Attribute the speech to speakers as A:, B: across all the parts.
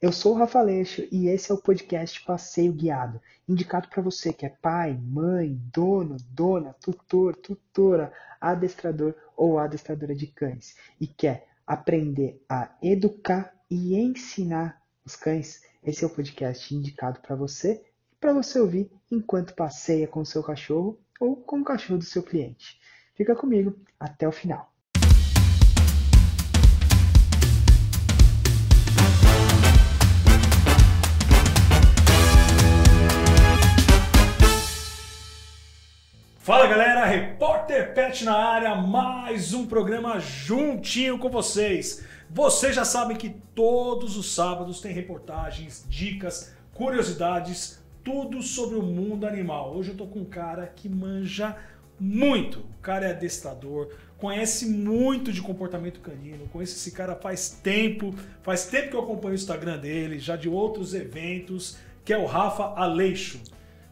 A: Eu sou o Rafa Leixo e esse é o podcast Passeio Guiado, indicado para você que é pai, mãe, dono, dona, tutor, tutora, adestrador ou adestradora de cães e quer aprender a educar e ensinar os cães. Esse é o podcast indicado para você e para você ouvir enquanto passeia com o seu cachorro ou com o cachorro do seu cliente. Fica comigo até o final.
B: Fala galera, Repórter Pet na área, mais um programa juntinho com vocês. Vocês já sabem que todos os sábados tem reportagens, dicas, curiosidades, tudo sobre o mundo animal. Hoje eu tô com um cara que manja muito. O cara é adestrador, conhece muito de comportamento canino, conheço esse cara faz tempo, faz tempo que eu acompanho o Instagram dele, já de outros eventos, que é o Rafa Aleixo.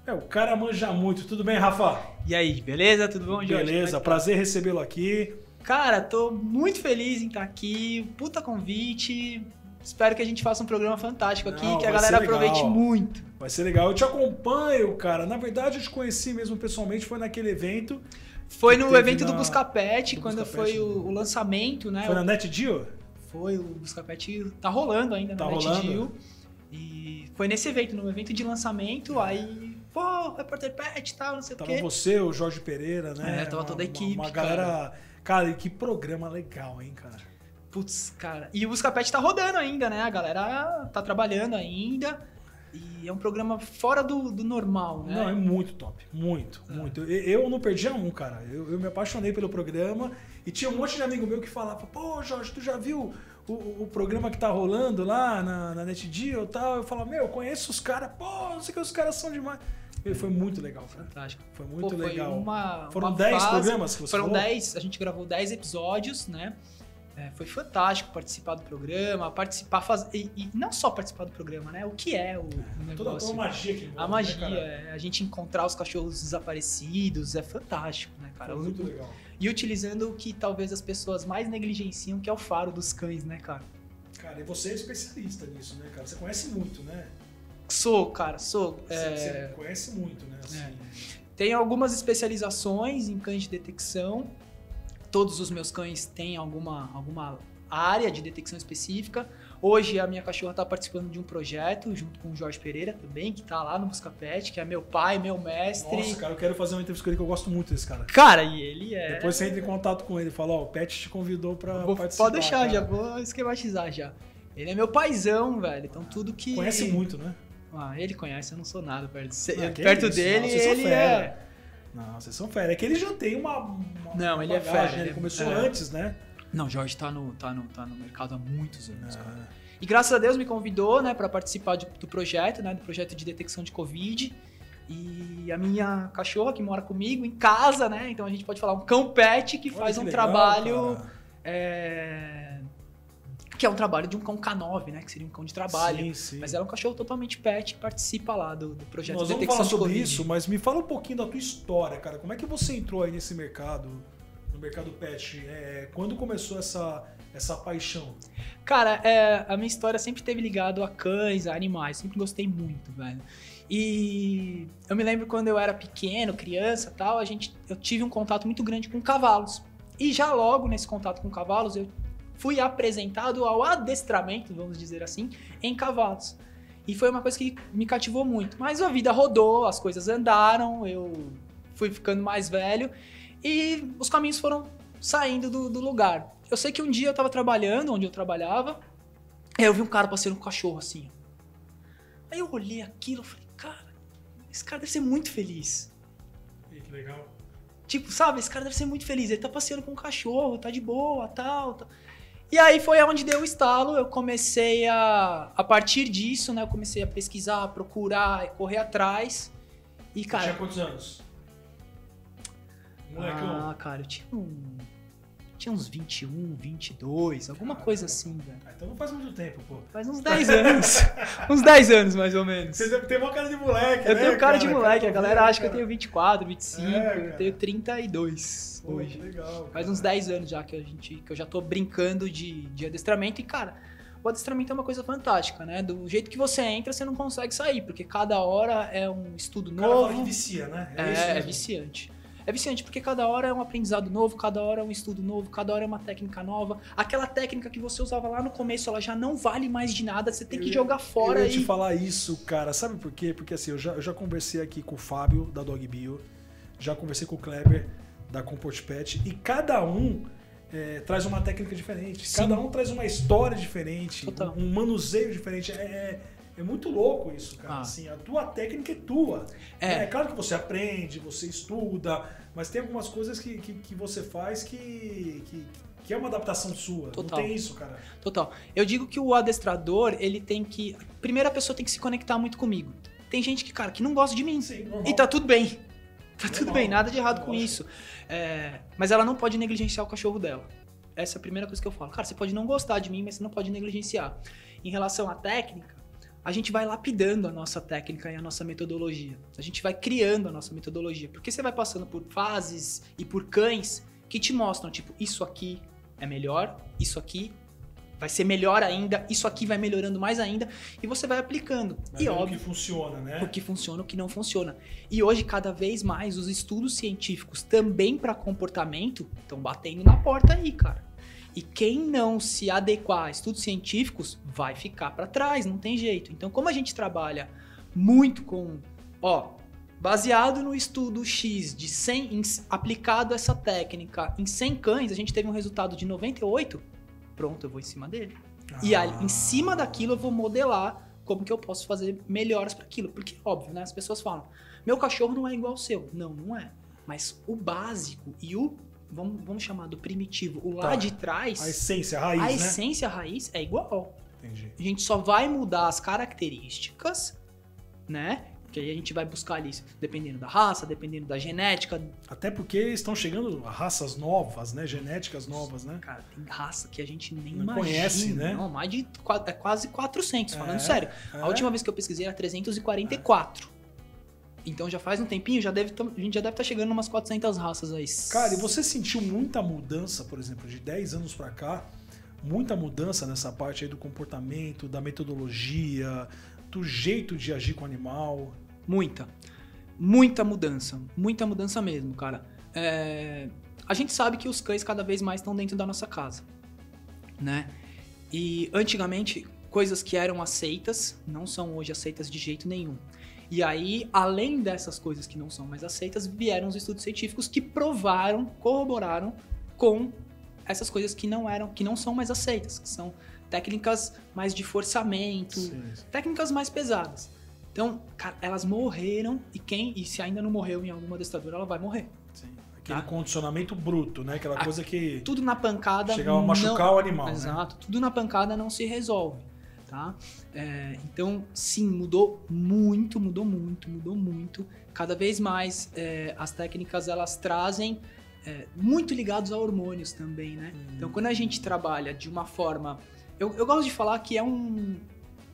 B: É, o cara manja muito. Tudo bem, Rafa?
C: E aí, beleza? Tudo bom, Jorge?
B: Beleza,
C: é que
B: prazer recebê-lo aqui.
C: tá? Cara, tô muito feliz em estar aqui. Puta convite. Espero que a gente faça um programa fantástico aqui,
B: Não,
C: que a galera aproveite muito.
B: Vai ser legal. Eu te acompanho, cara. Na verdade, eu te conheci mesmo pessoalmente, foi naquele evento.
C: Foi no evento
B: na-
C: do Buscapet,
B: do
C: quando
B: Buscapet,
C: foi o, o lançamento, né?
B: Foi na Net Deal?
C: Foi o Buscapet, tá rolando ainda
B: Tá
C: na Net
B: rolando?
C: Deal. E foi nesse evento, no evento de lançamento, aí, pô, repórter Pet e tal, não sei o
B: Tava
C: quê.
B: você, o Jorge Pereira, né?
C: É, tava toda a equipe,
B: Uma, uma
C: cara.
B: galera. Cara, e que programa legal, hein, cara?
C: Putz, cara. E o Buscapet tá rodando ainda, né? A galera tá trabalhando ainda. E é um programa fora do, do normal, né?
B: Não, é muito top. Muito, muito. Eu, eu não perdia um, cara. Eu, eu me apaixonei pelo programa e tinha um monte de amigo meu que falava: pô, Jorge, tu já viu o, o programa que tá rolando lá na, na NetDeal e tal? Eu falava: meu, eu conheço os caras, pô, não sei o que os caras são demais. E foi muito legal, cara.
C: Fantástico.
B: Foi
C: Pô,
B: muito
C: foi
B: legal.
C: uma-
B: Foram
C: uma
B: 10
C: fase-
B: programas que você
C: Foram
B: falou?
C: 10, a gente gravou 10 episódios, né? É, foi fantástico participar do programa, participar, faz... e, e não só participar do programa, né? O que é o, o
B: Toda,
C: negócio.
B: toda a magia que envolve,
C: a magia,
B: né, cara?
C: é, a gente encontrar os cachorros desaparecidos, é fantástico, né, cara?
B: Foi muito legal.
C: E utilizando o que talvez as pessoas mais negligenciam, que é o faro dos cães, né, cara?
B: Cara, e você é especialista nisso, né, cara? Você conhece muito, né?
C: Sou, cara, sou.
B: Você,
C: é,
B: você conhece muito, né? Assim,
C: Tenho algumas especializações em cães de detecção. Todos os meus cães têm alguma, alguma área de detecção específica. Hoje a minha cachorra está participando de um projeto junto com o Jorge Pereira também, que está lá no Buscapet, que é meu pai, meu mestre.
B: Nossa, cara, eu quero fazer uma entrevista com ele que eu gosto muito desse cara.
C: Cara, e ele é.
B: Depois você entra em contato com ele e fala, ó, o Pet te convidou pra
C: Vou-
B: participar.
C: pode deixar,
B: cara.
C: já vou esquematizar já. Ele é meu paizão, velho. Então tudo que.
B: Conhece muito, né?
C: Ah, ele conhece, eu não sou nada perto, de-
B: Ah,
C: perto
B: isso,
C: dele.
B: não,
C: ele
B: fera.
C: é.
B: Não, vocês são fera. É que ele já tem uma. uma
C: Não, ele é
B: bagagem,
C: fera,
B: né?
C: ele
B: Ele
C: é-
B: começou
C: é.
B: antes, né?
C: Não, o Jorge tá no, tá, no, tá no mercado há muitos anos, cara.
B: Ah,
C: E graças a Deus me convidou, né, para participar de- do projeto, né, do projeto de detecção de Covid. E a minha cachorra que mora comigo em casa, né, então a gente pode falar um cão pet que
B: olha
C: faz
B: que
C: um
B: legal,
C: trabalho,
B: cara.
C: é, que é um trabalho de um cão K9, né, que seria um cão de trabalho.
B: Sim, sim.
C: Mas ela é um cachorro totalmente pet participa lá do, do projeto
B: Nós
C: de
B: vamos
C: detecção
B: falar
C: de
B: sobre isso, mas me fala um pouquinho da tua história, cara. Como é que você entrou aí nesse mercado, no mercado pet? É, quando começou essa, essa paixão?
C: Cara, é, a minha história sempre teve ligado a cães, a animais. Sempre gostei muito, velho. E eu me lembro quando eu era pequeno, criança tal, a gente, eu tive um contato muito grande com cavalos. E já logo nesse contato com cavalos, eu fui apresentado ao adestramento, vamos dizer assim, em cavalos. E foi uma coisa que me cativou muito. Mas a vida rodou, as coisas andaram, eu fui ficando mais velho e os caminhos foram saindo do, do lugar. Eu sei que um dia eu tava trabalhando, onde eu trabalhava, aí eu vi um cara passeando com um cachorro assim. Aí eu olhei aquilo e falei, cara, esse cara deve ser muito feliz.
B: Ih, que legal.
C: Tipo, sabe, esse cara deve ser muito feliz. Ele tá passeando com um cachorro, tá de boa, tal, tal. E aí foi onde deu o estalo. Eu comecei a. A partir disso, né? Eu comecei a pesquisar, a procurar, correr atrás. E,
B: Você
C: cara.
B: tinha quantos anos? Molecão.
C: Ah, cara, eu tinha um. Tinha uns 21, 22, alguma coisa assim, velho.
B: Ah, então não faz muito tempo, pô.
C: Faz uns 10 anos. uns 10 anos, mais ou menos.
B: Você ter uma cara de moleque,
C: Eu
B: né,
C: tenho cara de moleque, a
B: Cara,
C: galera acha que eu
B: cara.
C: tenho 24, 25,
B: É, cara.
C: eu tenho 32
B: Pô,
C: hoje.
B: legal.
C: Faz
B: cara.
C: uns 10 anos já que, a gente, que eu já tô brincando de, de adestramento e, cara, o adestramento é uma coisa fantástica, né? Do jeito que você entra, você não consegue sair, porque cada hora é um estudo
B: O cara fala que
C: novo.
B: vicia, né?
C: É,
B: isso
C: é
B: mesmo.
C: viciante. É viciante porque cada hora é um aprendizado novo, cada hora é um estudo novo, cada hora é uma técnica nova. Aquela técnica que você usava lá no começo, ela já não vale mais de nada, você tem que
B: Eu-
C: jogar fora
B: Eu ia te
C: e.
B: falar isso, cara. Sabe por quê? Porque assim, eu já, eu já conversei aqui com o Fábio, da Dog Bio, já conversei com o Kleber, da Comport Pet, e cada um é, traz uma técnica diferente.
C: Sim.
B: Cada um traz uma história diferente,
C: Total.
B: um, um manuseio diferente. É, é, muito louco isso, cara.
C: Ah.
B: Assim, a tua técnica é tua.
C: É.
B: É claro que você aprende, você estuda, mas tem algumas coisas que, que, que você faz que, que, que é uma adaptação sua.
C: Total.
B: Não tem isso, cara.
C: Total. Eu digo que o adestrador, ele tem que. Primeiro a pessoa tem que se conectar muito comigo. Tem gente que, cara, que não gosta de mim.
B: Sim.
C: E tá tudo bem. Tá tudo
B: Normal,
C: bem, nada de errado com isso. É, mas ela não pode negligenciar o cachorro dela. Essa é a primeira coisa que eu falo. Cara, você pode não gostar de mim, mas você não pode negligenciar. Em relação à técnica, a gente vai lapidando a nossa técnica e a nossa metodologia. A gente vai criando a nossa metodologia. Porque você vai passando por fases e por cães que te mostram, tipo, isso aqui é melhor, isso aqui vai ser melhor ainda, isso aqui vai melhorando mais ainda, e você vai aplicando.
B: Vai
C: e óbvio,
B: que funciona, né?
C: o que funciona, o que não funciona. E hoje, cada vez mais, os estudos científicos também para comportamento estão batendo na porta aí, cara. E quem não se adequar a estudos científicos vai ficar para trás, não tem jeito. Então, como a gente trabalha muito com, ó, baseado no estudo X de 100 em- aplicado essa técnica em 100 cães, a gente teve um resultado de 98, pronto, eu vou em cima dele. E aí, em cima daquilo eu vou modelar como que eu posso fazer melhoras para aquilo. Porque, óbvio, né? As pessoas falam, meu cachorro não é igual ao seu. Não, não é. Mas o básico e o, vamos, vamos chamar do primitivo, o lá
B: Tá.
C: de trás,
B: A essência, a raiz,
C: a
B: né?
C: essência, a raiz é igual.
B: Entendi.
C: A gente só vai mudar as características, né? Que aí a gente vai buscar ali, dependendo da raça, dependendo da genética.
B: Até porque estão chegando raças novas, né? Genéticas novas, né?
C: Cara, tem raça que a gente nem
B: Não
C: imagina.
B: conhece, né?
C: Não, mais de é quase 400, falando
B: É,
C: sério.
B: é.
C: A última vez que eu pesquisei era 344. Então já faz um tempinho, já deve a gente já deve estar chegando umas 400 raças aí.
B: Cara, e você sentiu muita mudança, por exemplo, de 10 anos pra cá? Muita mudança nessa parte aí do comportamento, da metodologia, do jeito de agir com o animal?
C: Muita. Muita mudança. Muita mudança mesmo, cara. É, A gente sabe que os cães cada vez mais estão dentro da nossa casa, né? E antigamente, coisas que eram aceitas não são hoje aceitas de jeito nenhum. E aí, além dessas coisas que não são mais aceitas, vieram os estudos científicos que provaram, corroboraram com essas coisas que não eram, que não são mais aceitas, que são técnicas mais de forçamento, técnicas mais pesadas. Então, cara, elas morreram e quem e se ainda não morreu em alguma adestradora, ela vai morrer.
B: Sim. Aquele
C: Tá.
B: condicionamento bruto, né? Aquela
C: Ah,
B: coisa que
C: Tudo na pancada
B: chegava a
C: não-
B: machucar o animal, né?
C: Exato, tudo na pancada não se resolve, tá? É, então, sim, mudou muito, mudou muito, mudou muito. Cada vez mais é, as técnicas elas trazem é, muito ligados a hormônios também, né?
B: Hum.
C: Então, quando a gente trabalha de uma forma, eu, eu gosto de falar que é um,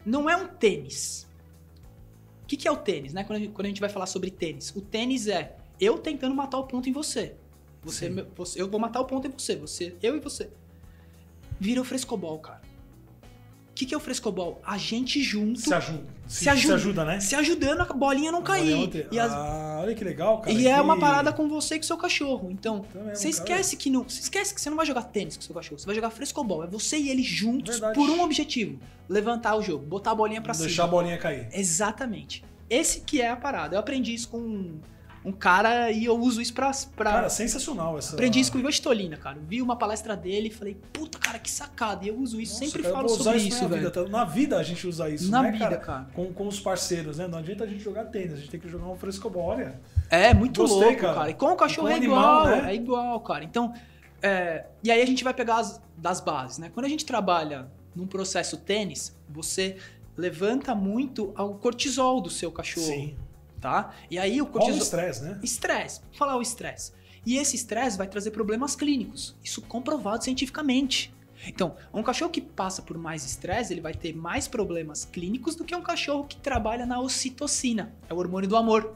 C: não é um tênis. O que, que é o tênis, né? Quando a, gente, quando a gente vai falar sobre tênis, o tênis é eu tentando matar o ponto em você. Você, você- eu vou matar o ponto em você, você, eu e você. Vira o frescobol, cara. O que, que é o frescobol? A gente junto
B: Se ajuda, se,
C: Se ajuda.
B: se ajuda né?
C: se ajudando a bolinha não cair. E, as-
B: Ah, olha que legal, cara.
C: e é
B: que-
C: uma parada com você e com seu cachorro. Então,
B: Então é
C: você
B: cara-
C: esquece que não. Você esquece que você não vai jogar tênis com seu cachorro. Você vai jogar frescobol. É você e ele juntos
B: Verdade.
C: por um objetivo: levantar o jogo, botar a bolinha pra
B: Não
C: cima.
B: deixar a bolinha cair.
C: Exatamente. Esse que é a parada. Eu aprendi isso com um, cara e eu uso isso pra. pra...
B: Cara, sensacional essa.
C: aprendi isso com o Ivan Stolina, cara. Eu vi uma palestra dele e falei, puta, cara, que sacada. E eu uso isso,
B: Nossa,
C: sempre
B: cara, eu
C: falo
B: vou usar
C: sobre
B: isso
C: isso,
B: na
C: velho.
B: vida. tá? Na vida a gente usa isso,
C: Na
B: né,
C: vida,
B: cara?
C: cara.
B: Com, com os parceiros, né? Não adianta a gente jogar tênis, a gente tem que jogar um frescobol. Olha,
C: É, muito
B: Gostei,
C: louco,
B: cara.
C: cara. E com o cachorro
B: Com
C: é
B: animal,
C: igual,
B: né?
C: é igual, cara. Então, é, e aí a gente vai pegar as, das bases, né? Quando a gente trabalha num processo tênis, você levanta muito o cortisol do seu cachorro,
B: sim.
C: Tá? E aí o
B: Rola o
C: cortisol...
B: estresse, né?
C: Estresse, vou falar o estresse. E esse estresse vai trazer problemas clínicos, isso comprovado cientificamente. Então, um cachorro que passa por mais estresse, ele vai ter mais problemas clínicos do que um cachorro que trabalha na ocitocina, é o hormônio do amor.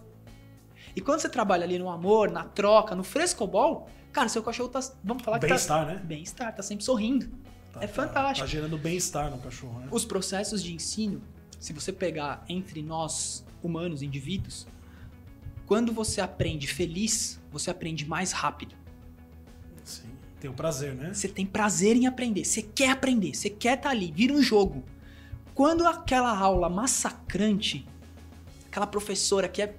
C: E quando você trabalha ali no amor, na troca, no frescobol, cara, seu cachorro tá, vamos falar que tá
B: Bem-estar, né?
C: bem-estar, tá sempre sorrindo.
B: tá-
C: É
B: tá-
C: fantástico.
B: Tá gerando bem-estar no cachorro, né?
C: Os processos de ensino, se você pegar entre nós, humanos, indivíduos, quando você aprende feliz, você aprende mais rápido.
B: Sim. Tem o prazer, né?
C: Você tem prazer em aprender, você quer aprender, você quer estar ali, vira um jogo. Quando aquela aula massacrante, aquela professora que é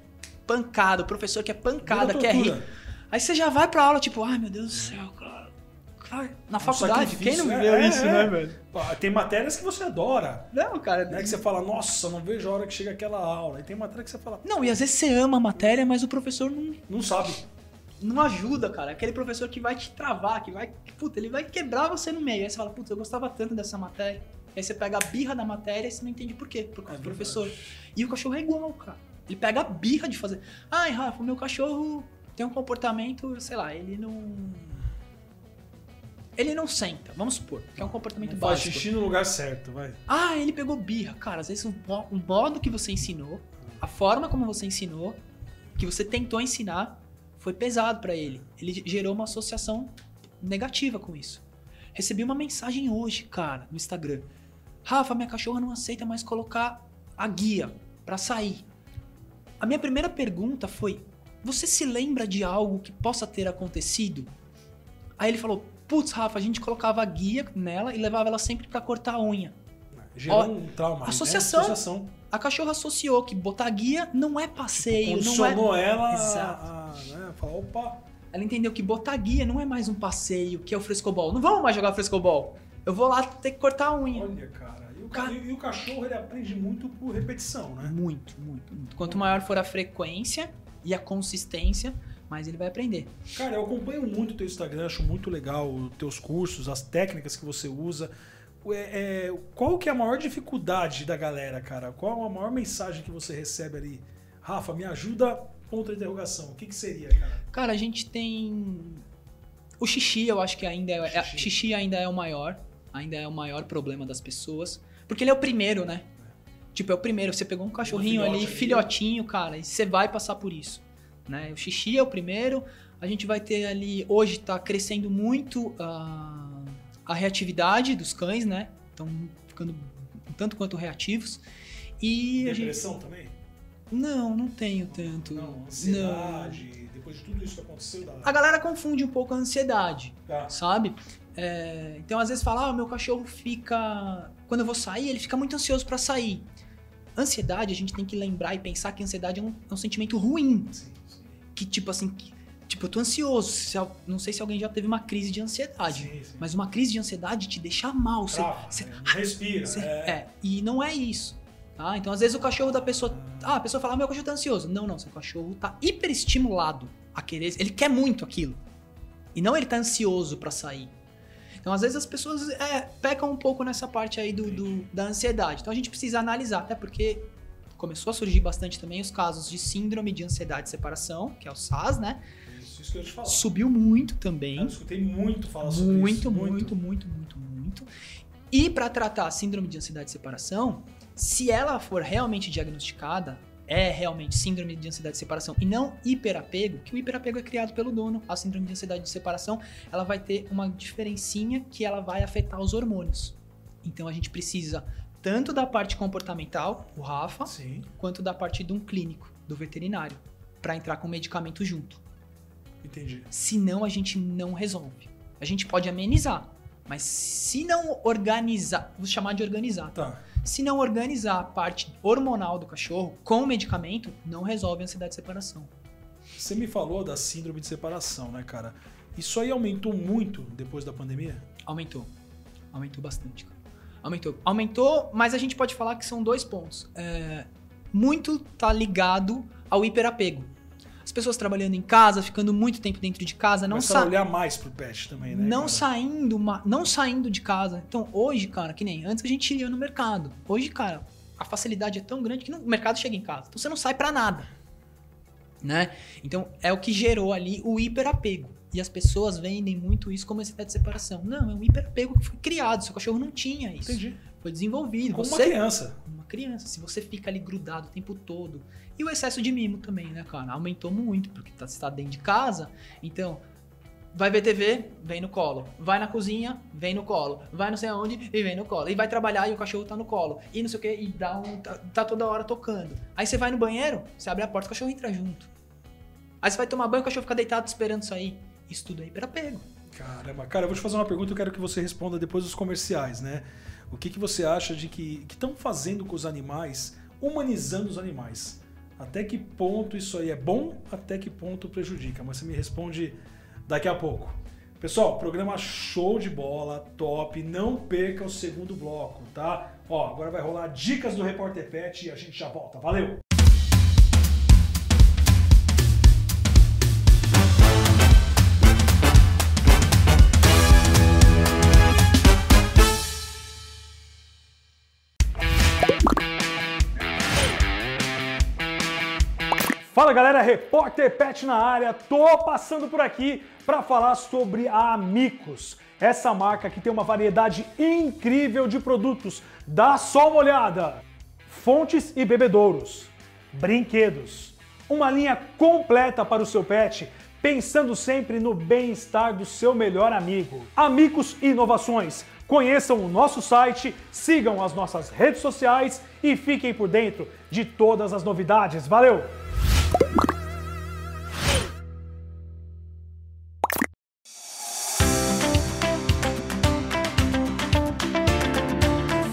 C: pancada, o professor que é pancada, rir,
B: tortura.
C: aí você já vai pra aula tipo, ai meu Deus do céu, cara. Na faculdade, quem não
B: sacrifício,
C: viveu
B: é,
C: isso,
B: é.
C: né, velho?
B: Tem matérias que você adora.
C: Não, cara.
B: Né? Que você fala, nossa, não vejo a hora que chega aquela aula. E tem matéria que você fala,
C: Não, e às vezes você ama a matéria, mas o professor não,
B: não sabe.
C: não ajuda, cara. Aquele professor que vai te travar, que vai. Puta, ele vai quebrar você no meio. Aí você fala, puta, eu gostava tanto dessa matéria. Aí você pega a birra da matéria e você não entende por quê. Por causa
B: É
C: do
B: verdade.
C: professor. E o cachorro é igual, cara. Ele pega a birra de fazer. Ai, Rafa, o meu cachorro tem um comportamento, sei lá, ele não. Ele não senta, vamos supor, que é um comportamento
B: Não faz
C: básico.
B: xixi no lugar certo, vai.
C: Ah, ele pegou birra. Cara, às vezes o, mo- o modo que você ensinou, a forma como você ensinou, que você tentou ensinar, foi pesado pra ele. Ele gerou uma associação negativa com isso. Recebi uma mensagem hoje, cara, no Instagram. Rafa, minha cachorra não aceita mais colocar a guia pra sair. A minha primeira pergunta foi: Você se lembra de algo que possa ter acontecido? Aí ele falou: Putz, Rafa, a gente colocava a guia nela e levava ela sempre pra cortar a unha.
B: Gerou
C: Ó,
B: um trauma. né?
C: associação.
B: Associação.
C: A cachorra associou que botar guia não é passeio, não é.
B: Condicionou ela
C: Exato.
B: a, né, falar, opa,
C: Ela entendeu que botar guia não é mais um passeio, que é o frescobol. Não vamos mais jogar frescobol. Eu vou lá ter que cortar a unha.
B: olha, cara. E o, ca- e o cachorro, ele aprende muito por repetição, né?
C: Muito, muito, muito. Quanto maior for a frequência e a consistência, mais ele vai aprender.
B: Cara, eu acompanho muito o teu Instagram, acho muito legal os teus cursos, as técnicas que você usa. É, é, qual que é a maior dificuldade da galera, cara? Qual a maior mensagem que você recebe ali? Rafa, me ajuda, ponto de interrogação. O que, que seria, cara?
C: Cara, a gente tem. O xixi, eu acho que ainda é. é-
B: Xixi.
C: Xixi ainda é o maior. Ainda é o maior problema das pessoas. Porque ele é o primeiro, né? Tipo, é o primeiro. Você pegou um cachorrinho
B: filhote
C: ali,
B: ali.
C: filhotinho, cara, e você vai passar por isso. Né? O xixi é o primeiro. A gente vai ter ali. Hoje tá crescendo muito a, a reatividade dos cães, né? Estão ficando um tanto quanto reativos. E a gente.
B: Depressão também?
C: Não, não tenho tanto.
B: Não, ansiedade, depois de tudo isso que aconteceu.
C: A galera confunde um pouco a ansiedade.
B: Tá.
C: sabe? É, então, às vezes, fala, ah, meu cachorro fica. Quando eu vou sair, ele fica muito ansioso pra sair. Ansiedade, a gente tem que lembrar e pensar que ansiedade é um, é um sentimento ruim.
B: Sim.
C: Que, tipo assim, que- tipo, eu tô ansioso. Se não sei se alguém já teve uma crise de ansiedade.
B: Sim, sim.
C: Mas uma crise de ansiedade te deixa mal. Você,
B: né? respira.
C: você-
B: é.
C: é, e não é isso. Tá? Então, às vezes, o cachorro da pessoa. Ah, a pessoa fala, ah, meu cachorro tá ansioso. Não, não, seu cachorro tá hiperestimulado a querer. Ele quer muito aquilo. E não ele tá ansioso pra sair. Então, às vezes, as pessoas é, pecam um pouco nessa parte aí do, do- da ansiedade. Então, a gente precisa analisar, até porque começou a surgir bastante também os casos de síndrome de ansiedade de separação, que é o SAS, né?
B: Isso, isso que eu te falar.
C: Subiu muito também.
B: Eu escutei muito falar sobre
C: Muito,
B: isso.
C: muito, muito, muito, muito. E para tratar a síndrome de ansiedade de separação, se ela for realmente diagnosticada, é realmente síndrome de ansiedade de separação e não hiperapego, que o hiperapego é criado pelo dono, a síndrome de ansiedade de separação, ela vai ter uma diferencinha que ela vai afetar os hormônios. Então a gente precisa tanto da parte comportamental, o Rafa,
B: Sim,
C: quanto da parte de um clínico, do veterinário, para entrar com medicamento junto.
B: entendi.
C: Senão a gente não resolve. A gente pode amenizar, mas se não organizar, vou chamar de organizar, tá?
B: Tá.
C: Se não organizar a parte hormonal do cachorro com o medicamento, não resolve a ansiedade de separação.
B: Você me falou da síndrome de separação, né, cara? Isso aí aumentou muito depois da pandemia?
C: Aumentou. Aumentou bastante, cara. Aumentou. Aumentou, mas a gente pode falar que são dois pontos. É, muito tá ligado ao hiperapego. As pessoas trabalhando em casa, ficando muito tempo dentro de casa, não
B: Começaram a
C: sa
B: olhar mais pro pet também, né?
C: não
B: cara?
C: saindo, ma- não saindo de casa. Então, hoje, cara, que nem antes a gente ia no mercado. Hoje, cara, a facilidade é tão grande que o mercado chega em casa. Então você não sai pra nada. Né? Então, é o que gerou ali o hiperapego. E as pessoas vendem muito isso como ansiedade de separação. Não, é um hiperapego que foi criado. Seu cachorro não tinha isso.
B: Entendi.
C: Foi desenvolvido.
B: Como uma
C: você,
B: criança.
C: uma criança, se você fica ali grudado o tempo todo. E o excesso de mimo também, né, cara? Aumentou muito, porque tá, você tá dentro de casa. Então, Vai ver TV, vem no colo. Vai na cozinha, vem no colo. Vai não sei aonde e vem no colo. E vai trabalhar e o cachorro tá no colo. E não sei o que, e dá um. Tá, tá toda hora tocando. Aí você vai no banheiro, você abre a porta, o cachorro entra junto. Aí você vai tomar banho, o cachorro fica deitado esperando sair. Isso tudo aí para pego.
B: Caramba, cara, eu vou te fazer uma pergunta eu quero que você responda depois dos comerciais, né? O que, que você acha de que estão fazendo com os animais, humanizando os animais? Até que ponto isso aí é bom, até que ponto prejudica? Mas você me responde daqui a pouco. Pessoal, programa show de bola, top. Não perca o segundo bloco, tá? Ó, agora vai rolar dicas do Repórter Pet e a gente já volta. Valeu! Fala galera, repórter Pet na área, tô passando por aqui para falar sobre a Amicus. Essa marca que tem uma variedade incrível de produtos. Dá só uma olhada! Fontes e bebedouros, brinquedos, uma linha completa para o seu pet, pensando sempre no bem-estar do seu melhor amigo. Amicus Inovações. Conheçam o nosso site, sigam as nossas redes sociais e fiquem por dentro de todas as novidades. Valeu!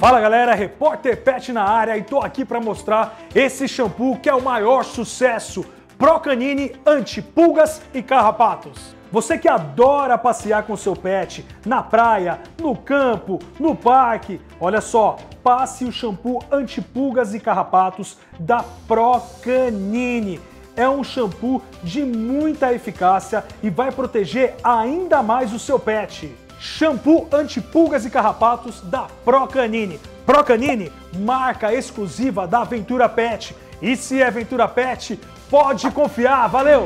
B: Fala galera, repórter Pet na área e tô aqui para mostrar esse shampoo que é o maior sucesso, Procanine Antipulgas e Carrapatos. Você que adora passear com seu pet na praia, no campo, no parque, olha só, passe o shampoo antipulgas e carrapatos da Procanine. É um shampoo de muita eficácia e vai proteger ainda mais o seu pet. Shampoo antipulgas e carrapatos da Procanine. Procanine, marca exclusiva da Aventura Pet. E se é Aventura Pet, pode confiar. Valeu!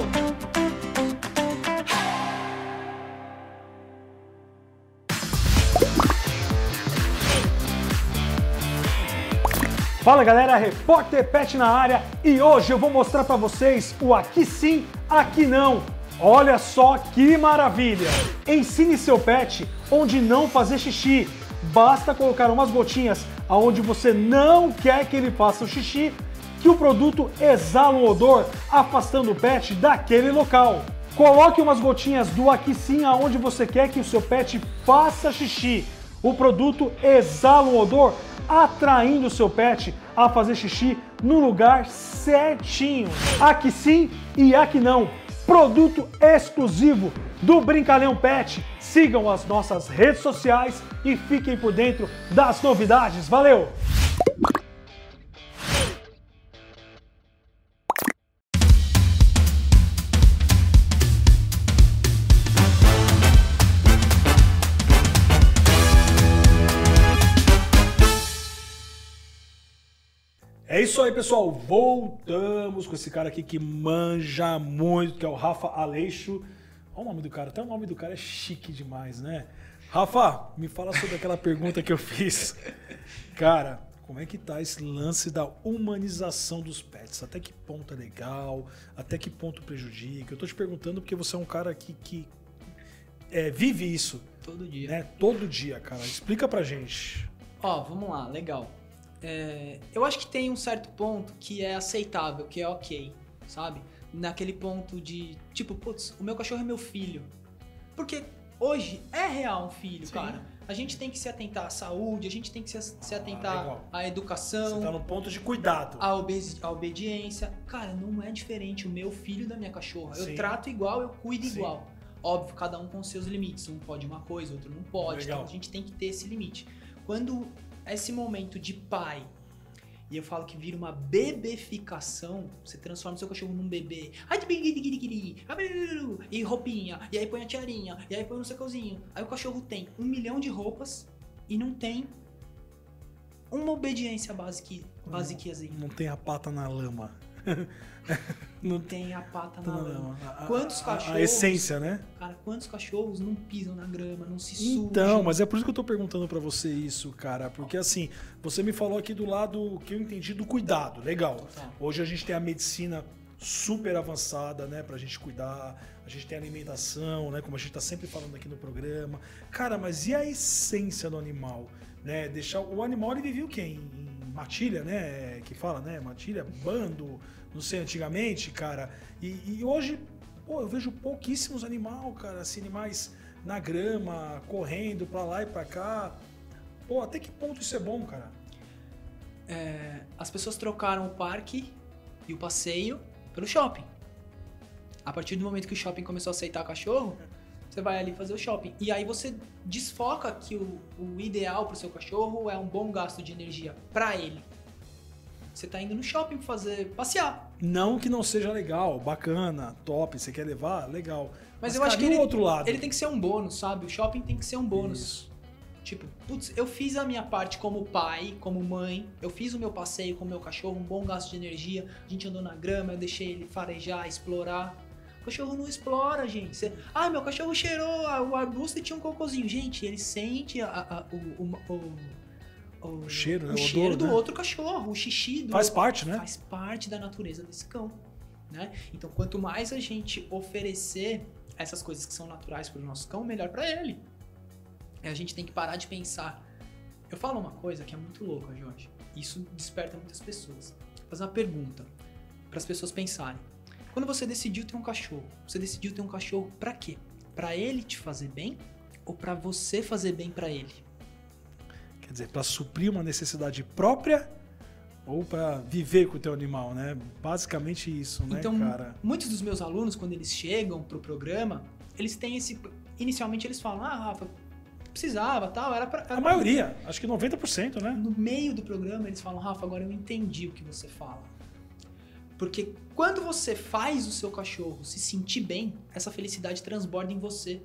B: Fala galera, Repórter Pet na área e hoje eu vou mostrar para vocês o aqui sim, aqui não. Olha só que maravilha! Ensine seu pet onde não fazer xixi. Basta colocar umas gotinhas aonde você não quer que ele faça o xixi, que o produto exala um odor, afastando o pet daquele local. Coloque umas gotinhas do aqui sim aonde você quer que o seu pet faça xixi. O produto exala um odor atraindo o seu pet a fazer xixi no lugar certinho. Aqui sim e aqui não. Produto exclusivo do Brincalhão Pet. Sigam as nossas redes sociais e fiquem por dentro das novidades. Valeu! Isso aí, pessoal. Voltamos com esse cara aqui que manja muito, que é o Rafa Aleixo. Olha o nome do cara. Até o nome do cara é chique demais, né? Rafa, me fala sobre aquela pergunta que eu fiz. Cara, como é que tá esse lance da humanização dos pets? Até que ponto é legal? Até que ponto prejudica? Eu tô te perguntando porque você é um cara que, que é, vive isso.
C: Todo dia.
B: Né? Todo dia, cara. Explica pra gente.
C: Ó, vamos lá, legal. É, eu acho que tem um certo ponto que é aceitável, que é ok, sabe? Naquele ponto de, tipo, putz, o meu cachorro é meu filho. Porque hoje é real um filho,
B: Sim.
C: cara. A gente tem que se atentar à saúde, a gente tem que se, se
B: Ah,
C: atentar
B: legal.
C: à educação,
B: Você tá no ponto de cuidado.
C: à, obedi- à obediência. Cara, não é diferente o meu filho da minha cachorra.
B: Sim.
C: Eu trato igual, eu cuido
B: Sim.
C: igual. Óbvio, cada um com seus limites. Um pode uma coisa, outro não pode.
B: Legal.
C: Então a gente tem que ter esse limite. Quando esse momento de pai, e eu falo que vira uma bebeficação, você transforma seu cachorro num bebê. E roupinha, e aí põe a tiarinha, e aí põe no secãozinho. Aí o cachorro tem um milhão de roupas e não tem uma obediência basic, basiquezinha.
B: Não tem a pata na lama.
C: Não tem a pata na lama.
B: A-
C: Quantos cachorros-
B: A essência, né?
C: Cara, quantos cachorros não pisam na grama, não se sujam?
B: Então, mas é por isso que eu tô perguntando pra você isso, cara. Porque assim, você me falou aqui do lado que eu entendi do cuidado. Legal.
C: Total.
B: Hoje a gente tem a medicina super avançada, né, pra gente cuidar. A gente tem alimentação, né, como a gente tá sempre falando aqui no programa. Cara, mas e a essência do animal, né? Deixar o animal ele vivia o quê? Em matilha, né, que fala, né, matilha, bando, não sei antigamente, cara. E, e hoje, pô, eu vejo pouquíssimos animais, cara, assim, animais na grama, correndo pra lá e pra cá. Pô, até que ponto isso é bom, cara?
C: É, as pessoas trocaram o parque e o passeio pelo shopping. A partir do momento que o shopping começou a aceitar cachorro, você vai ali fazer o shopping. E aí você desfoca que o, o ideal para o seu cachorro é um bom gasto de energia para ele. Você tá indo no shopping fazer passear.
B: Não que não seja legal, bacana, top, você quer levar, legal.
C: Mas, eu
B: cara,
C: acho que ele,
B: outro lado.
C: ele tem que ser um bônus, sabe? O shopping tem que ser um bônus.
B: Isso.
C: Tipo, putz, eu fiz a minha parte como pai, como mãe, eu fiz o meu passeio com o meu cachorro, um bom gasto de energia, a gente andou na grama, eu deixei ele farejar, explorar. O cachorro não explora, gente. Você, ah, meu cachorro cheirou a- o arbusto e tinha um cocôzinho. Gente, ele sente a- a- o, o, o,
B: O cheiro, né?
C: o
B: O
C: cheiro
B: odor,
C: do
B: né?
C: outro cachorro, o xixi do
B: Faz parte, né?
C: faz parte da natureza desse cão. Né? Então, quanto mais a gente oferecer essas coisas que são naturais para o nosso cão, melhor para ele. E a gente tem que parar de pensar. Eu falo uma coisa que é muito louca, Jorge. Isso desperta muitas pessoas. Vou fazer uma pergunta para as pessoas pensarem. Quando você decidiu ter um cachorro, você decidiu ter um cachorro para quê? Para ele te fazer bem ou para você fazer bem para ele?
B: Quer dizer, pra suprir uma necessidade própria ou pra viver com o teu animal, né? Basicamente isso, né,
C: Então,
B: cara?
C: muitos dos meus alunos, quando eles chegam pro programa, eles têm esse. Inicialmente eles falam, ah, Rafa, precisava tal, era pra.
B: A
C: era-
B: maioria, acho que 90%, né?
C: No meio do programa, eles falam, Rafa, agora eu entendi o que você fala. Porque quando você faz o seu cachorro se sentir bem, essa felicidade transborda em você.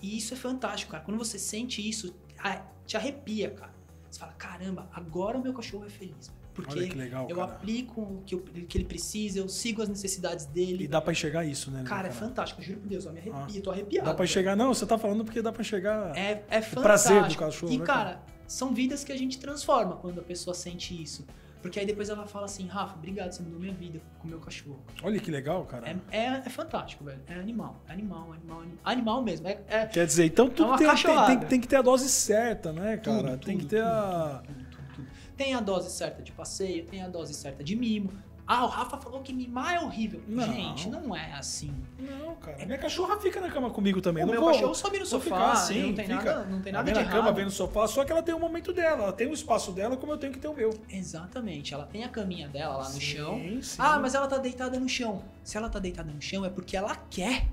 C: E isso é fantástico, cara. Quando você sente isso, te arrepia, cara. Você fala, caramba, agora o meu cachorro é feliz. Porque
B: legal,
C: eu
B: cara.
C: aplico o que, eu- o que ele precisa, eu sigo as necessidades
B: E
C: dele.
B: dá pra enxergar isso, né?
C: Cara, é fantástico, juro por Deus, eu me arrepio,
B: Ah.
C: tô arrepiado.
B: Dá pra enxergar. Não, você tá falando porque dá pra enxergar.
C: É, é fantástico.
B: prazer do cachorro,
C: E,
B: né,
C: cara, são vidas que a gente transforma quando a pessoa sente isso. Porque aí depois ela fala assim, Rafa, obrigado, você mudou minha vida com o meu cachorro.
B: Olha que legal, cara.
C: É, é, é fantástico, velho. É animal, é animal, animal, animal. Animal mesmo. É, é
B: Quer dizer, então tudo tem, tem, tem- tem que ter a dose certa, né,
C: tudo,
B: cara? tem que
C: tudo,
B: ter
C: tudo,
B: a.
C: tudo, tudo, tudo. Tem a dose certa de passeio, tem a dose certa de mimo. Ah, o Rafa falou que mimar é horrível.
B: Não.
C: Gente, não é assim.
B: Não, cara. Minha cachorra fica na cama comigo também.
C: o
B: não
C: meu
B: vou,
C: cachorro sobe no
B: vou
C: sofá,
B: assim,
C: não tem
B: fica
C: nada, não tem nada
B: na
C: de
B: minha cama, vem no sofá, só que ela tem um momento dela. Ela tem o espaço dela como eu tenho que ter o meu.
C: Exatamente, ela tem a caminha dela lá no
B: Sim,
C: chão.
B: sim.
C: Ah, mas ela tá deitada no chão. Se ela tá deitada no chão é porque ela quer.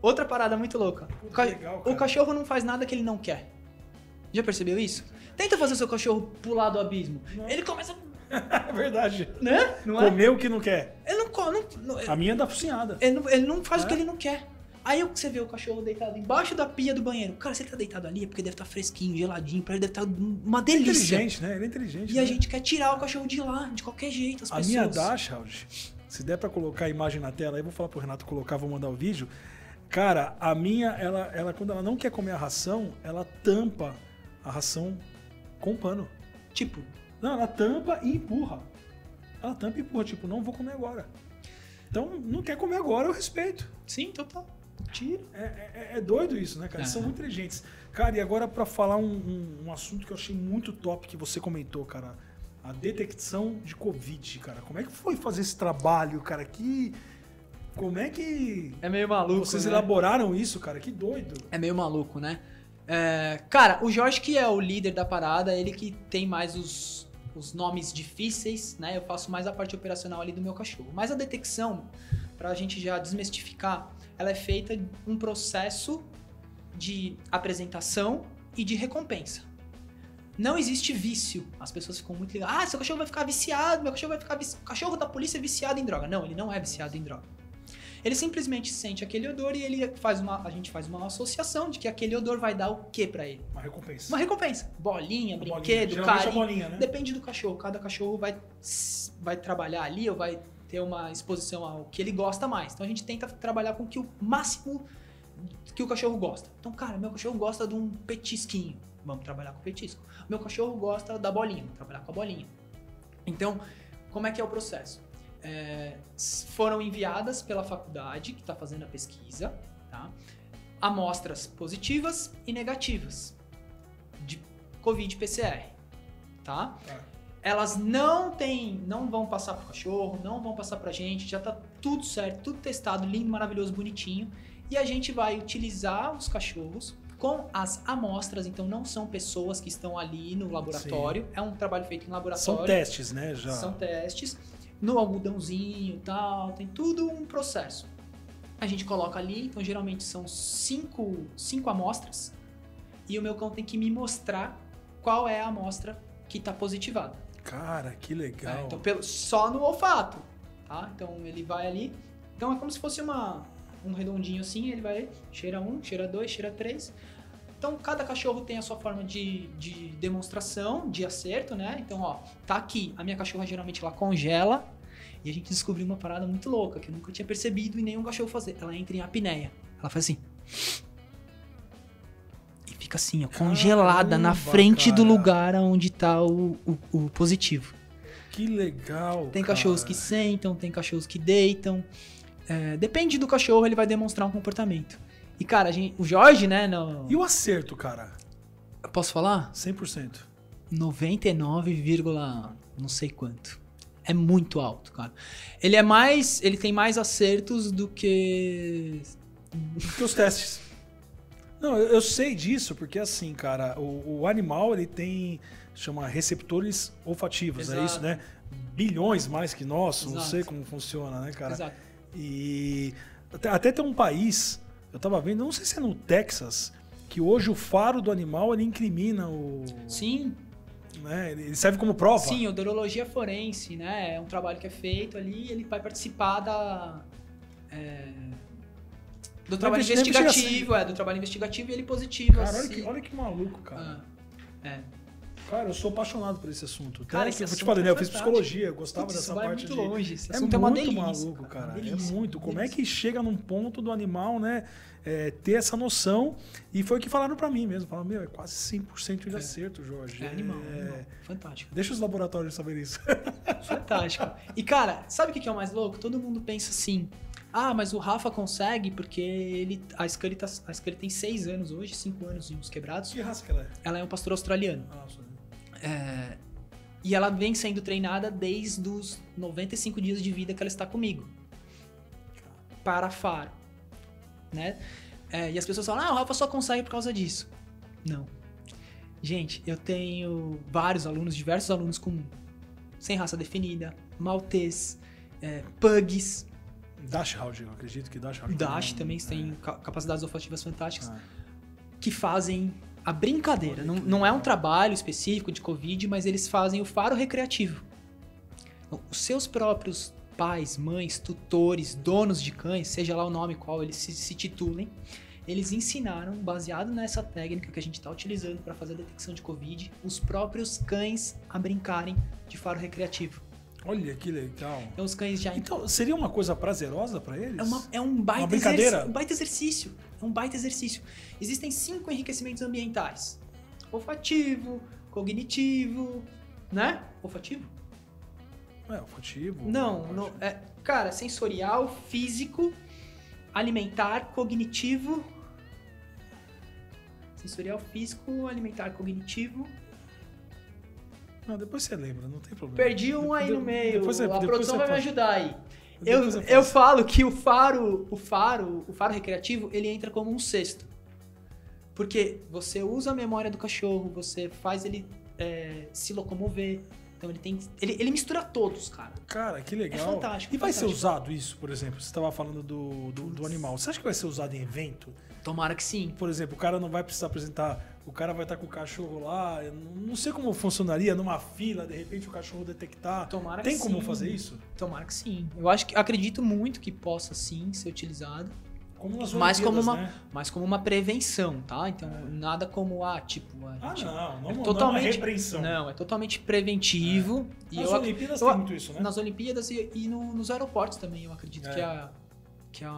C: Outra parada muito louca. O, ca-
B: legal,
C: o cachorro não faz nada que ele não quer. Já percebeu isso? Tenta fazer seu cachorro pular do abismo.
B: Não.
C: Ele começa.
B: É verdade.
C: Né? Não é?
B: Comeu o que não quer.
C: Ele não, co- não, não-
B: A minha dá focinhada.
C: ele não, ele não faz
B: É?
C: o que ele não quer. Aí você vê o cachorro deitado embaixo da pia do banheiro. Cara, se ele tá deitado ali é porque deve estar fresquinho, geladinho, pra ele deve estar uma
B: Ele é
C: delícia.
B: inteligente, né? Ele é inteligente.
C: E a
B: né?
C: gente quer tirar o cachorro de lá, de qualquer jeito. As
B: A
C: pessoas.
B: minha Raul, se der pra colocar a imagem na tela, aí eu vou falar pro Renato colocar, vou mandar o vídeo. Cara, a minha, ela, ela quando ela não quer comer a ração, ela tampa a ração com pano.
C: Tipo,
B: Não, ela tampa e empurra. Ela tampa e empurra, tipo, não vou comer agora. Então, não quer comer agora, eu respeito.
C: sim, total. Tira.
B: É, é- é doido isso, né, cara? Eles são muito inteligentes. Cara, e agora pra falar um, um- um assunto que eu achei muito top que você comentou, cara. A detecção de Covid, cara. Como é que foi fazer esse trabalho, cara? Que. Como é que.
C: É meio maluco.
B: Vocês
C: né?
B: elaboraram isso, cara? Que doido.
C: É meio maluco, né? É, cara, o Jorge, que é o líder da parada, ele que tem mais os, os nomes difíceis, né? Eu faço mais a parte operacional ali do meu cachorro. Mas a detecção, pra gente já desmistificar, ela é feita um processo de apresentação e de recompensa. Não existe vício. As pessoas ficam muito ligadas. Ah, seu cachorro vai ficar viciado, meu cachorro vai ficar viciado. O cachorro da polícia é viciado em droga. Não, ele não é viciado em droga. Ele simplesmente sente aquele odor e ele faz uma, a gente faz uma associação de que aquele odor vai dar o que pra ele?
B: Uma recompensa.
C: Uma recompensa. Bolinha,
B: Uma bolinha.
C: brinquedo,
B: Geralmente a
C: carinho.
B: bolinha, né?
C: Depende do cachorro. Cada cachorro vai, vai trabalhar ali ou vai ter uma exposição ao que ele gosta mais. Então a gente tenta trabalhar com o que o máximo que o cachorro gosta. Então, cara, meu cachorro gosta de um petisquinho. Vamos trabalhar com o petisco. Meu cachorro gosta da bolinha. Vamos trabalhar com a bolinha. Então, como é que é o processo? É, foram enviadas pela faculdade que está fazendo a pesquisa, tá? amostras positivas e negativas de Covid PCR, tá?
B: Tá.
C: Elas não têm, não vão passar pro cachorro, não vão passar pra gente, já tá tudo certo, tudo testado, lindo, maravilhoso, bonitinho. E a gente vai utilizar os cachorros com as amostras, então não são pessoas que estão ali no laboratório, é um trabalho feito em laboratório.
B: São testes, né? Já.
C: São testes no algodãozinho e tal, tem tudo um processo. A gente coloca ali, então geralmente são cinco, cinco amostras e o meu cão tem que me mostrar qual é a amostra que está positivada.
B: Cara, que
C: É,
B: legal.
C: então pelo, só no olfato, tá? Então ele vai ali, então é como se fosse uma, um redondinho assim, ele vai cheira um, cheira dois, cheira três. Então cada cachorro tem a sua forma de, de demonstração, de acerto, né? Então ó, tá aqui, a minha cachorra geralmente ela congela e a gente descobriu uma parada muito louca que eu nunca tinha percebido em nenhum cachorro fazer. Ela entra em apneia, ela faz assim. E fica assim, ó, congelada na
B: Caramba,
C: frente do
B: cara.
C: lugar onde tá o, o, o positivo.
B: Que legal.
C: Tem
B: cara.
C: cachorros que sentam, tem cachorros que deitam. É, depende do cachorro, ele vai demonstrar um comportamento. E, cara, a gente, o Jorge, né? No,
B: E o acerto, cara?
C: eu posso falar?
B: 100%.
C: 99, vírgula não sei quanto. É muito alto, cara. Ele é mais. Ele tem mais acertos do que.
B: que os testes. Não, eu, eu sei disso porque assim, cara, o, o animal ele tem chama receptores olfativos, é
C: Exato.
B: isso, né? Bilhões mais que nós, não
C: Exato.
B: sei como funciona, né, cara?
C: Exato.
B: E até, até tem um país, eu tava vendo, não sei se é no Texas, que hoje o faro do animal ele incrimina o,
C: Sim,
B: né? Ele serve como prova.
C: sim, odorologia forense, né? É um trabalho que é feito ali ele vai participar da. é, do trabalho investigativo, é, do trabalho investigativo e ele positivo.
B: Cara, olha
C: assim.
B: que, olha que maluco, cara.
C: Ah, é.
B: Cara, eu sou apaixonado por esse assunto.
C: Cara,
B: Até
C: esse
B: que eu te
C: assunto
B: falei,
C: é
B: né? Eu fiz psicologia, eu gostava
C: Putz,
B: dessa
C: vai
B: parte
C: muito
B: de...
C: longe. Esse
B: É
C: é uma
B: muito
C: delícia.
B: maluco,
C: uma
B: cara. É
C: delícia,
B: muito.
C: uma
B: Como é
C: delícia.
B: que chega num ponto do animal, né? é, ter essa noção. E foi o que falaram pra mim mesmo. Falaram, meu, é quase 100% de
C: É.
B: acerto, Jorge.
C: É animal,
B: É,
C: animal. Fantástico.
B: Deixa os laboratórios saber isso.
C: Fantástico. E, cara, sabe o que é o mais louco? Todo mundo pensa assim. Ah, mas o Rafa consegue porque ele. A Scully, tá, a Scully tem 6 anos hoje, 5 anos e uns quebrados.
B: que raça que ela é?
C: Ela é um pastor australiano.
B: Ah,
C: É, e ela vem sendo treinada desde os 95 dias de vida que ela está comigo. Para faro. Né? É, e as pessoas falam, ah, o Rafa só consegue por causa disso. Não. Gente, eu tenho vários alunos, diversos alunos com sem raça definida, maltês, é, pugs,
B: Dachshund, eu acredito que Dachshund.
C: Dash também
B: é.
C: tem ca- capacidades olfativas fantásticas
B: Ah.
C: que fazem a brincadeira. Não, não é um trabalho específico de Covid, mas eles fazem o faro recreativo. Então, os seus próprios pais, mães, tutores, donos de cães, seja lá o nome qual eles se, se titulem, eles ensinaram, baseado nessa técnica que a gente está utilizando para fazer a detecção de Covid, os próprios cães a brincarem de faro recreativo.
B: Olha que legal.
C: Então os cães já
B: Então, seria uma coisa prazerosa pra eles?
C: É, uma- é um, baita
B: Uma brincadeira?
C: exercício, um baita exercício. É um baita exercício. Existem cinco enriquecimentos ambientais: olfativo, cognitivo, né? Olfativo?
B: É, olfativo.
C: Não, não é, cara, sensorial, físico, alimentar, cognitivo. Sensorial, físico, alimentar, cognitivo.
B: Não, depois você lembra, não tem problema.
C: Perdi um aí no meio.
B: depois você-
C: a
B: depois
C: produção vai me ajudar aí. Eu, eu falo que o faro, o faro, o faro recreativo, ele entra como um cesto. Porque você usa a memória do cachorro, você faz ele é, se locomover. Então ele tem. Ele, ele mistura todos, cara.
B: Cara, que legal.
C: É fantástico,
B: E vai ser
C: fantástico.
B: usado isso, por exemplo? Você estava falando do, do, do animal. Você acha que vai ser usado em evento?
C: Tomara que sim.
B: Por exemplo, o cara não vai precisar apresentar. O cara vai estar com o cachorro lá. eu não sei como funcionaria numa fila, de repente o cachorro detectar.
C: Tomara
B: Tem como
C: sim.
B: fazer isso?
C: Tomara que sim. Eu acho que acredito muito que possa sim ser utilizado.
B: Como nas
C: Mas como uma,
B: né?
C: mas como uma prevenção, tá? Então, nada como, ah, tipo, a
B: Ah,
C: gente-
B: não. Não,
C: é totalmente,
B: não é repreensão.
C: Não, é totalmente preventivo. E
B: Nas
C: eu,
B: Olimpíadas
C: eu-
B: tem muito isso, né?
C: nas Olimpíadas e, e no- nos aeroportos também, eu acredito
B: É.
C: que é, que é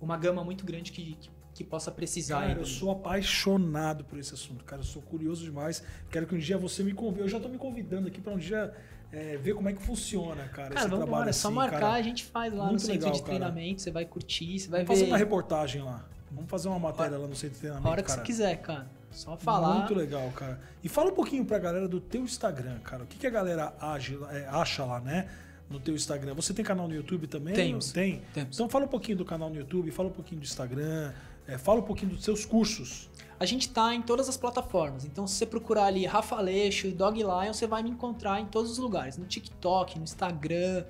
C: uma gama muito grande que, que, que possa precisar.
B: Cara, eu sou apaixonado por esse assunto, cara. Eu sou curioso demais. Quero que um dia você me convide. Eu já tô me convidando aqui para um dia é, ver como é que funciona, cara.
C: Cara,
B: esse
C: vamos
B: trabalho
C: embora, é só
B: assim,
C: marcar,
B: cara.
C: a gente faz lá no
B: Muito
C: centro
B: legal,
C: de
B: cara.
C: treinamento, você vai curtir, você vai
B: Vamos fazer
C: ver
B: uma reportagem lá. Vamos fazer uma matéria lá no centro de treinamento,
C: a hora que
B: cara.
C: você quiser, cara. Só falar.
B: Muito legal, cara. E fala um pouquinho pra galera do teu Instagram, cara. O que, que a galera age, é, acha lá, né? No teu Instagram. Você tem canal no YouTube também?
C: Temos.
B: Tem?
C: Temos.
B: Então fala um pouquinho do canal no YouTube, fala um pouquinho do Instagram, é, fala um pouquinho dos seus cursos.
C: A gente tá em todas as plataformas. Então, se você procurar ali Rafa Aleixo e Dog Lion, você vai me encontrar em todos os lugares. No TikTok, no Instagram,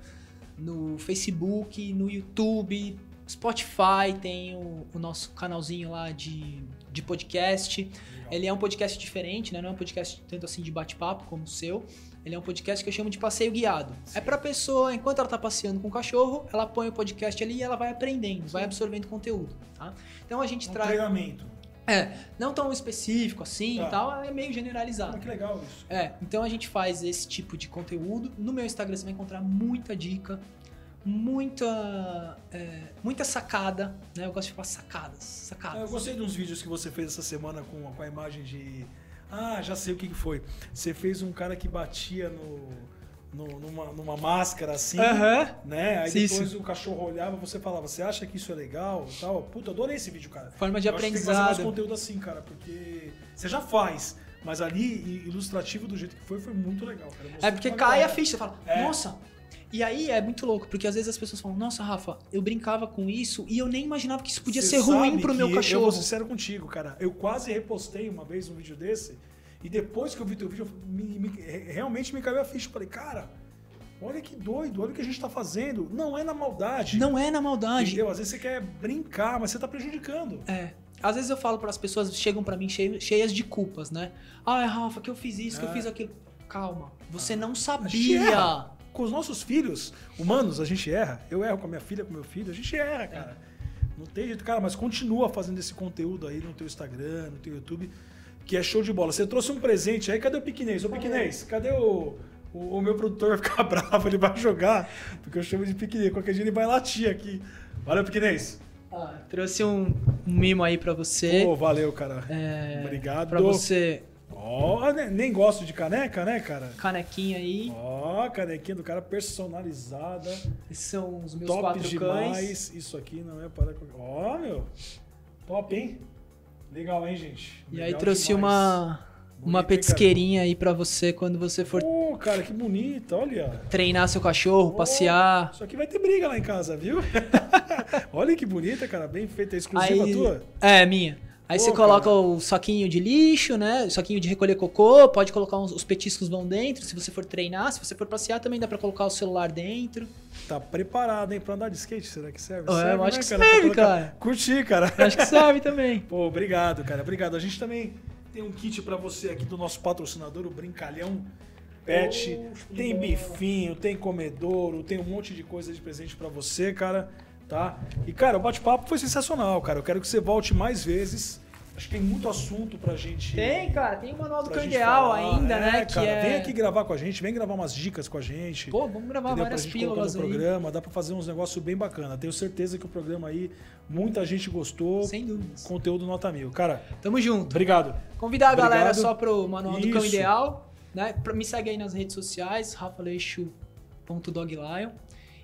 C: no Facebook, no YouTube, Spotify, tem o, o nosso canalzinho lá de, de podcast. Ele é um podcast diferente, né? Não é um podcast tanto assim de bate-papo como o seu. Ele é um podcast que eu chamo de passeio guiado. É pra pessoa, enquanto ela tá passeando com o cachorro, ela põe o podcast ali e ela vai aprendendo, vai absorvendo conteúdo, tá? Então a gente
B: Um
C: traz...
B: treinamento.
C: É, não tão específico assim
B: Tá.
C: e tal, é meio
B: Ah,
C: generalizado.
B: que legal isso.
C: É, então a gente faz esse tipo de conteúdo. No meu Instagram você vai encontrar muita dica, muita é, muita sacada, né? Eu gosto de falar sacadas,
B: Ah,
C: sacadas.
B: Eu gostei de uns vídeos que você fez essa semana com, com a imagem de. Ah, já sei o que, foi. Você fez um cara que batia no, no- numa, numa máscara assim.
C: Aham.
B: Né? Aí
C: Sim,
B: depois o cachorro olhava você falava, você acha que isso é legal? Tal. Puta, adorei esse vídeo, cara.
C: Forma de
B: Eu acho que tem que fazer mais
C: aprendizado.
B: conteúdo assim, cara, porque você já faz. Mas ali, ilustrativo do jeito que foi, foi muito legal, cara.
C: É porque cai a ficha, você fala,
B: É.
C: nossa. E aí é muito louco, porque às vezes as pessoas falam, nossa, Rafa, eu brincava com isso e eu nem imaginava que isso podia
B: Você
C: ser ruim pro meu cachorro.
B: Eu vou ser sincero contigo, cara. Eu quase repostei uma vez um vídeo desse e depois que eu vi teu vídeo, me- me- re- realmente me caiu a ficha. Eu falei, cara, olha que doido, olha o que a gente tá fazendo. Não é na maldade.
C: Não é na maldade.
B: Entendeu? Às vezes você quer brincar, mas você tá prejudicando.
C: É. Às vezes eu falo para as pessoas, chegam para mim cheias de culpas, né? Ah, Rafa, que eu fiz isso, que eu
B: É.
C: fiz aquilo. Calma, você não
B: gente
C: sabia.
B: Com os nossos filhos humanos, a gente erra. Eu erro com a minha filha, com meu filho, a gente erra, cara. Não tem jeito, cara, mas continua fazendo esse conteúdo aí no teu Instagram, no teu YouTube, que é show de bola. Você trouxe um presente aí, cadê o Piquinês? Ô Piquinês, cadê o, o, o meu produtor vai ficar bravo, ele vai jogar, porque eu chamo de Piquinês. Qualquer dia ele vai latir aqui. Valeu, Piquinês.
C: Ah, trouxe um, um mimo aí para você.
B: Pô, valeu, cara.
C: É,
B: Obrigado.
C: Pra você,
B: Ó, ne- nem gosto de caneca, né, cara?
C: canequinha aí.
B: Ó, canequinha do cara personalizada.
C: Esses são os meus
B: Top
C: quatro
B: demais.
C: cães.
B: Isso aqui não é para. Ó, meu. Top, hein? Legal, hein, gente?
C: E aí
B: Legal
C: trouxe
B: demais.
C: uma, uma
B: Bonito, hein,
C: petisqueirinha aí pra você quando você for?
B: Pô, cara, que bonita, olha.
C: treinar seu cachorro,
B: Ó,
C: passear.
B: Isso aqui vai ter briga lá em casa, viu? olha que bonita, cara. Bem feita. É exclusiva
C: Aí,
B: tua?
C: É, minha. Aí
B: Pô,
C: você coloca
B: cara.
C: o saquinho de lixo, né? O saquinho de recolher cocô, pode colocar uns, os petiscos vão dentro, se você for treinar, se você for passear também dá pra colocar o celular dentro.
B: Tá preparado, hein? Pra andar de skate? Será que serve?
C: Ué,
B: serve,
C: eu acho
B: né,
C: que
B: cara?
C: serve,
B: colocar-
C: cara.
B: Curti, cara.
C: Eu acho que serve também.
B: Pô, obrigado, cara. Obrigado. A gente também tem um kit pra você aqui do nosso patrocinador, o Brincalhão Pet. tem bifinho, tem comedouro, tem um monte de coisa de presente pra você, cara. Tá? E, cara, o bate-papo foi sensacional, cara. Eu quero que você volte mais vezes. Acho que tem muito assunto pra gente.
C: Tem, cara, tem o manual do
B: falar.
C: ainda,
B: É,
C: né? Que
B: cara,
C: é...
B: Vem aqui gravar com a gente, vem gravar umas dicas com a gente.
C: Pô, vamos gravar
B: Entendeu?
C: várias
B: pra gente colocar
C: pílulas
B: no
C: aí.
B: programa, dá pra fazer uns negócios bem bacana. Tenho certeza que o programa aí, muita gente gostou.
C: Sem dúvidas.
B: Conteúdo nota mil. Cara,
C: Tamo junto.
B: obrigado.
C: Convidar a galera
B: Obrigado.
C: só pro Manual do Cão
B: Isso.
C: Ideal, né? Me segue aí nas redes sociais, rafaleixo.doglion.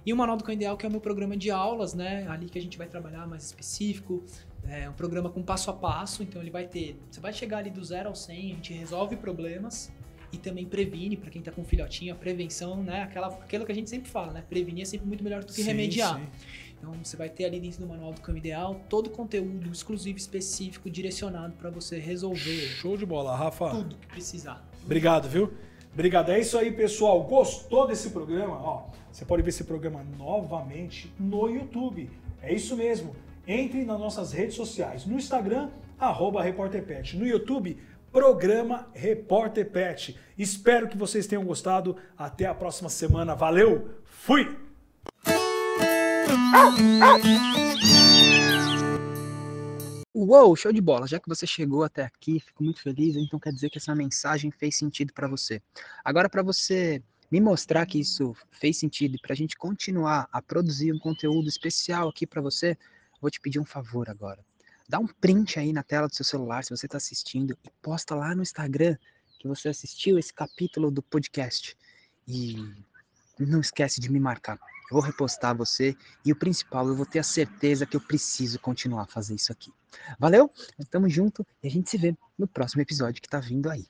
C: E o Manual do Cão Ideal, que é o meu programa de aulas, né? Ali que a gente vai trabalhar mais específico. É um programa com passo a passo, então ele vai ter. Você vai chegar ali do zero ao 100, a gente resolve problemas e também previne, pra quem tá com filhotinho, a prevenção, né? Aquela, aquilo que a gente sempre fala, né? Prevenir é sempre muito melhor do que
B: Sim,
C: remediar.
B: sim.
C: Então você vai ter ali dentro do Manual do Cão Ideal todo o conteúdo exclusivo, específico, direcionado para você resolver
B: Show de bola, Rafa.
C: tudo que precisar.
B: Obrigado, viu? Obrigado. É isso aí, pessoal. Gostou desse programa? Ó, você pode ver esse programa novamente no YouTube. É isso mesmo. Entre nas nossas redes sociais. No Instagram, arroba RepórterPet. No YouTube, programa Repórter Pet. Espero que vocês tenham gostado. Até a próxima semana. Valeu! Fui!
D: Uou, show de bola! Já que você chegou até aqui, fico muito feliz, então quer dizer que essa mensagem fez sentido para você. Agora, para você me mostrar que isso fez sentido e para a gente continuar a produzir um conteúdo especial aqui para você, vou te pedir um favor agora.
C: dá um print aí na tela do seu celular se você está assistindo e posta lá no Instagram que você assistiu esse capítulo do podcast. E não esquece de me marcar. Eu vou repostar você e o principal, eu vou ter a certeza que eu preciso continuar a fazer isso aqui. Valeu? Tamo junto e a gente se vê no próximo episódio que tá vindo aí.